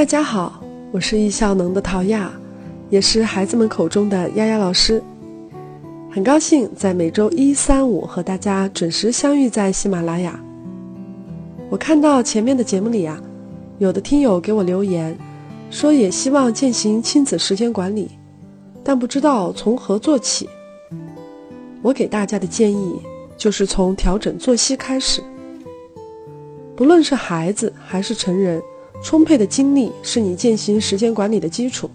大家好，我是易效能的陶亚，也是孩子们口中的丫丫老师。很高兴在每周一、三、五和大家准时相遇在喜马拉雅。我看到前面的节目里啊，有的听友给我留言，说也希望践行亲子时间管理，但不知道从何做起。我给大家的建议就是从调整作息开始。不论是孩子还是成人。充沛的精力是你践行时间管理的基础。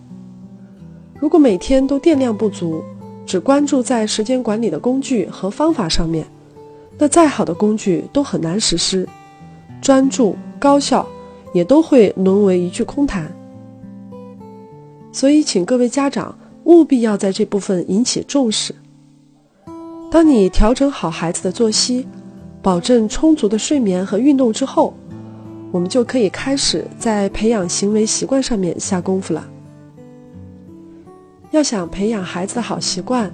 如果每天都电量不足，只关注在时间管理的工具和方法上面，那再好的工具都很难实施，专注高效也都会沦为一句空谈。所以，请各位家长务必要在这部分引起重视。当你调整好孩子的作息，保证充足的睡眠和运动之后。我们就可以开始在培养行为习惯上面下功夫了。要想培养孩子的好习惯，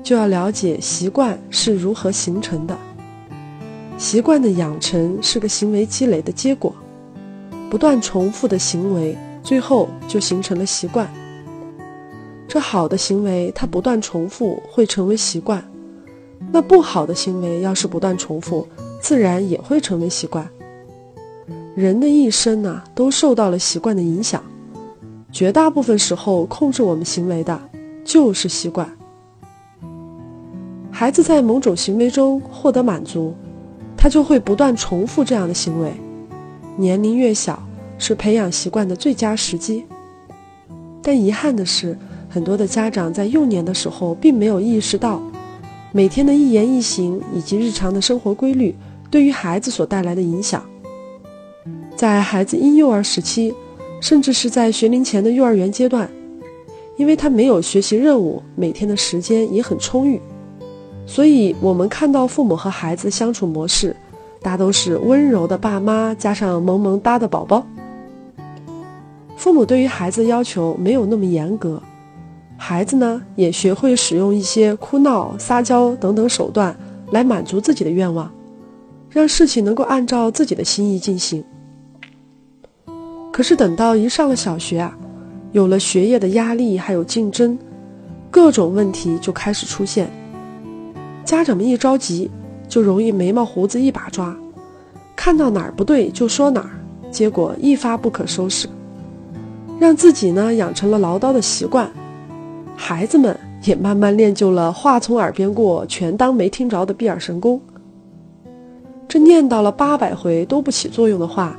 就要了解习惯是如何形成的。习惯的养成是个行为积累的结果，不断重复的行为，最后就形成了习惯。这好的行为，它不断重复会成为习惯；那不好的行为，要是不断重复，自然也会成为习惯。人的一生呢，都受到了习惯的影响，绝大部分时候控制我们行为的就是习惯。孩子在某种行为中获得满足，他就会不断重复这样的行为。年龄越小，是培养习惯的最佳时机。但遗憾的是，很多的家长在幼年的时候并没有意识到，每天的一言一行以及日常的生活规律对于孩子所带来的影响。在孩子婴幼儿时期，甚至是在学龄前的幼儿园阶段，因为他没有学习任务，每天的时间也很充裕，所以我们看到父母和孩子相处模式，大都是温柔的爸妈加上萌萌哒的宝宝。父母对于孩子要求没有那么严格，孩子呢也学会使用一些哭闹、撒娇等等手段来满足自己的愿望，让事情能够按照自己的心意进行。可是等到一上了小学啊，有了学业的压力，还有竞争，各种问题就开始出现。家长们一着急，就容易眉毛胡子一把抓，看到哪儿不对就说哪儿，结果一发不可收拾，让自己呢养成了唠叨的习惯，孩子们也慢慢练就了话从耳边过全当没听着的闭耳神功。这念叨了八百回都不起作用的话。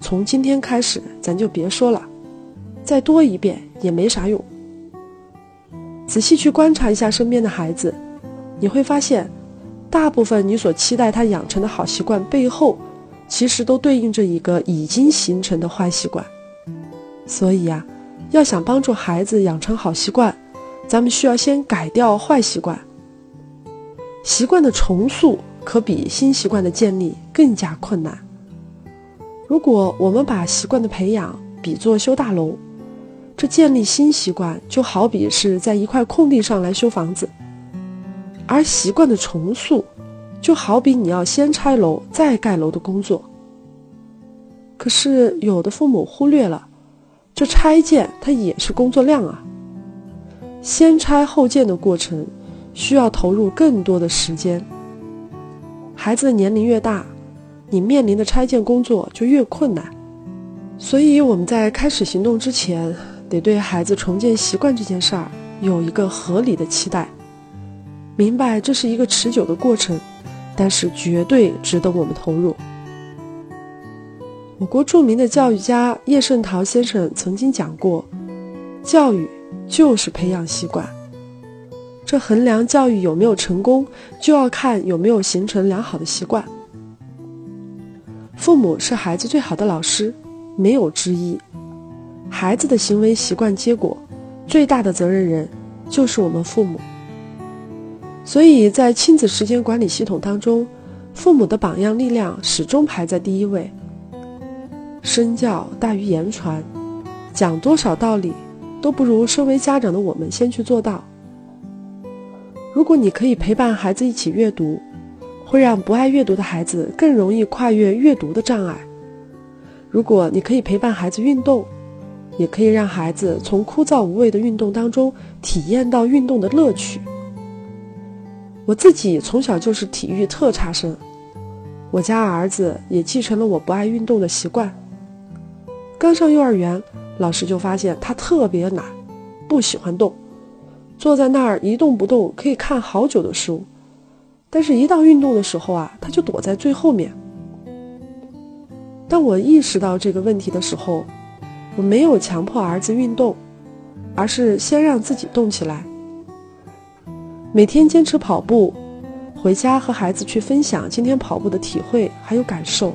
从今天开始，咱就别说了，再多一遍也没啥用。仔细去观察一下身边的孩子，你会发现，大部分你所期待他养成的好习惯背后，其实都对应着一个已经形成的坏习惯。所以呀，要想帮助孩子养成好习惯，咱们需要先改掉坏习惯。习惯的重塑可比新习惯的建立更加困难。如果我们把习惯的培养比作修大楼，这建立新习惯就好比是在一块空地上来修房子，而习惯的重塑就好比你要先拆楼再盖楼的工作。可是有的父母忽略了，这拆建它也是工作量啊，先拆后建的过程需要投入更多的时间。孩子的年龄越大。你面临的拆建工作就越困难，所以我们在开始行动之前，得对孩子重建习惯这件事儿有一个合理的期待，明白这是一个持久的过程，但是绝对值得我们投入。我国著名的教育家叶圣陶先生曾经讲过，教育就是培养习惯，这衡量教育有没有成功，就要看有没有形成良好的习惯。父母是孩子最好的老师，没有之一。孩子的行为习惯结果，最大的责任人就是我们父母。所以在亲子时间管理系统当中，父母的榜样力量始终排在第一位。身教大于言传，讲多少道理，都不如身为家长的我们先去做到。如果你可以陪伴孩子一起阅读。会让不爱阅读的孩子更容易跨越阅读的障碍。如果你可以陪伴孩子运动，也可以让孩子从枯燥无味的运动当中体验到运动的乐趣。我自己从小就是体育特差生，我家儿子也继承了我不爱运动的习惯。刚上幼儿园，老师就发现他特别懒，不喜欢动，坐在那儿一动不动，可以看好久的书。但是，一到运动的时候啊，他就躲在最后面。当我意识到这个问题的时候，我没有强迫儿子运动，而是先让自己动起来。每天坚持跑步，回家和孩子去分享今天跑步的体会还有感受。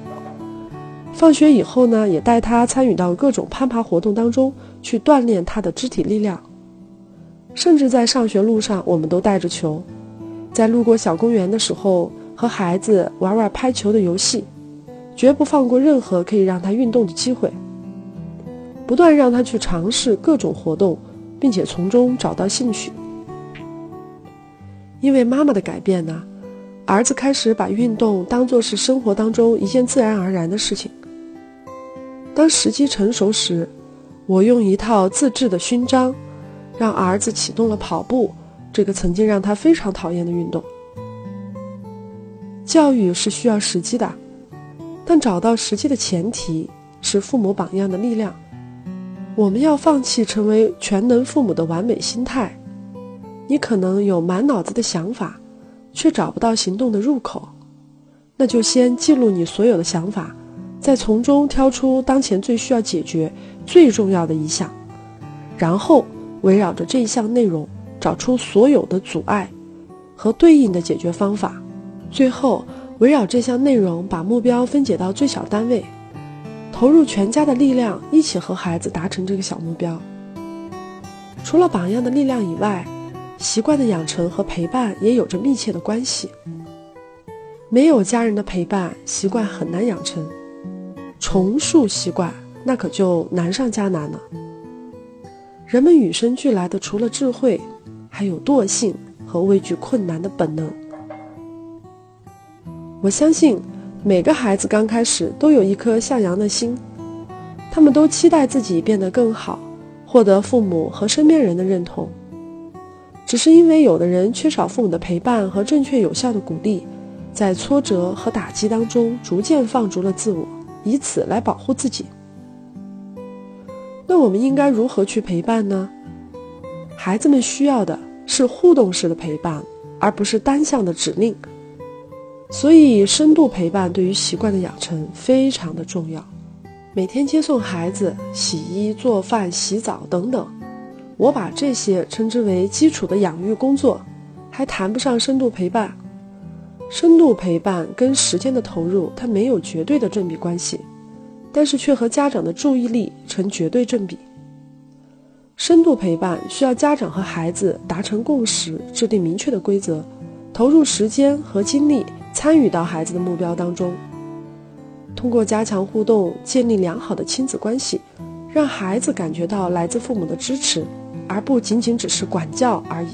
放学以后呢，也带他参与到各种攀爬活动当中去锻炼他的肢体力量。甚至在上学路上，我们都带着球，在路过小公园的时候，和孩子玩玩拍球的游戏，绝不放过任何可以让他运动的机会。不断让他去尝试各种活动，并且从中找到兴趣。因为妈妈的改变呢，儿子开始把运动当作是生活当中一件自然而然的事情。当时机成熟时，我用一套自制的勋章，让儿子启动了跑步这个曾经让他非常讨厌的运动。教育是需要时机的，但找到时机的前提是父母榜样的力量。我们要放弃成为全能父母的完美心态。你可能有满脑子的想法，却找不到行动的入口，那就先记录你所有的想法。再从中挑出当前最需要解决、最重要的一项，然后围绕着这一项内容找出所有的阻碍和对应的解决方法，最后围绕这项内容把目标分解到最小单位，投入全家的力量，一起和孩子达成这个小目标。除了榜样的力量以外，习惯的养成和陪伴也有着密切的关系。没有家人的陪伴，习惯很难养成。重塑习惯，那可就难上加难了。人们与生俱来的，除了智慧，还有惰性和畏惧困难的本能。我相信，每个孩子刚开始都有一颗向阳的心，他们都期待自己变得更好，获得父母和身边人的认同。只是因为有的人缺少父母的陪伴和正确有效的鼓励，在挫折和打击当中逐渐放逐了自我。以此来保护自己。那我们应该如何去陪伴呢？孩子们需要的是互动式的陪伴，而不是单向的指令。所以，深度陪伴对于习惯的养成非常的重要。每天接送孩子、洗衣、做饭、洗澡等等，我把这些称之为基础的养育工作，还谈不上深度陪伴。深度陪伴跟时间的投入，它没有绝对的正比关系，但是却和家长的注意力成绝对正比。深度陪伴需要家长和孩子达成共识，制定明确的规则，投入时间和精力参与到孩子的目标当中。通过加强互动，建立良好的亲子关系，让孩子感觉到来自父母的支持，而不仅仅只是管教而已。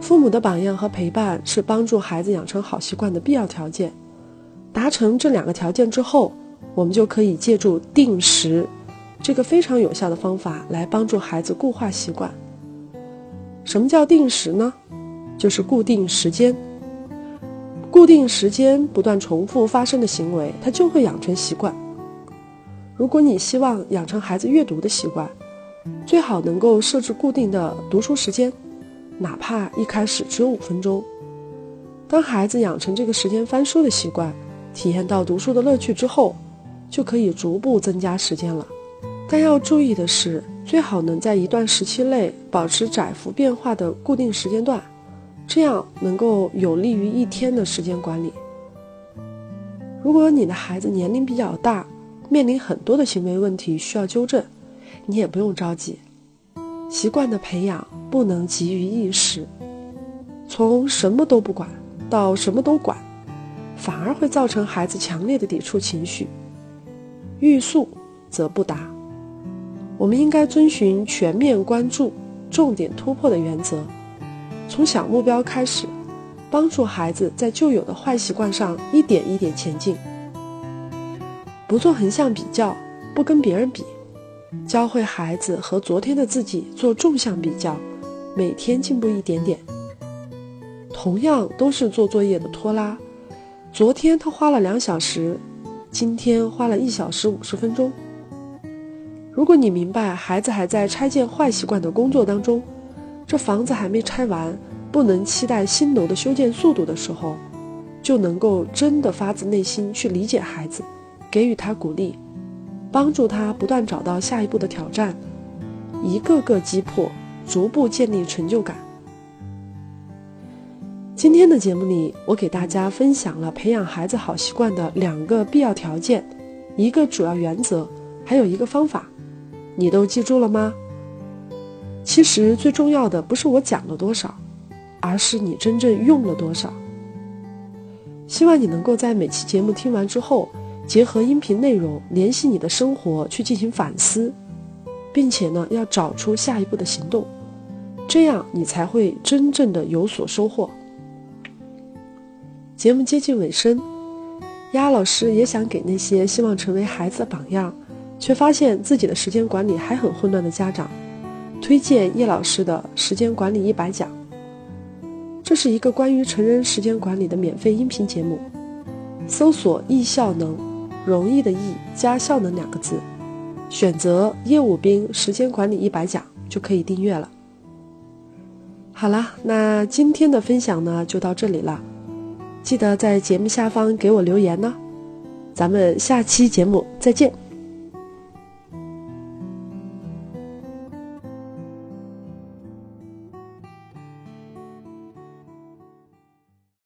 父母的榜样和陪伴是帮助孩子养成好习惯的必要条件。达成这两个条件之后，我们就可以借助定时这个非常有效的方法来帮助孩子固化习惯。什么叫定时呢？就是固定时间。固定时间不断重复发生的行为，它就会养成习惯。如果你希望养成孩子阅读的习惯，最好能够设置固定的读书时间。哪怕一开始只有五分钟，当孩子养成这个时间翻书的习惯，体验到读书的乐趣之后，就可以逐步增加时间了。但要注意的是，最好能在一段时期内保持窄幅变化的固定时间段，这样能够有利于一天的时间管理。如果你的孩子年龄比较大，面临很多的行为问题需要纠正，你也不用着急。习惯的培养不能急于一时，从什么都不管到什么都管，反而会造成孩子强烈的抵触情绪。欲速则不达。我们应该遵循全面关注、重点突破的原则，从小目标开始，帮助孩子在旧有的坏习惯上一点一点前进。不做横向比较，不跟别人比，教会孩子和昨天的自己做纵向比较，每天进步一点点。同样都是做作业的拖拉，昨天他花了两小时，今天花了一小时五十分钟。如果你明白孩子还在拆建坏习惯的工作当中，这房子还没拆完，不能期待新楼的修建速度的时候，就能够真的发自内心去理解孩子，给予他鼓励，帮助他不断找到下一步的挑战，一个个击破，逐步建立成就感。今天的节目里，我给大家分享了培养孩子好习惯的两个必要条件，一个主要原则，还有一个方法。你都记住了吗？其实最重要的不是我讲了多少，而是你真正用了多少。希望你能够在每期节目听完之后，结合音频内容，联系你的生活去进行反思，并且呢，要找出下一步的行动，这样你才会真正的有所收获。节目接近尾声，丫老师也想给那些希望成为孩子的榜样。却发现自己的时间管理还很混乱的家长，推荐叶老师的时间管理一百讲。这是一个关于成人时间管理的免费音频节目，搜索“易效能”，容易的易加效能两个字，选择叶武兵时间管理一百讲就可以订阅了。好了，那今天的分享呢就到这里了，记得在节目下方给我留言呢，咱们下期节目再见。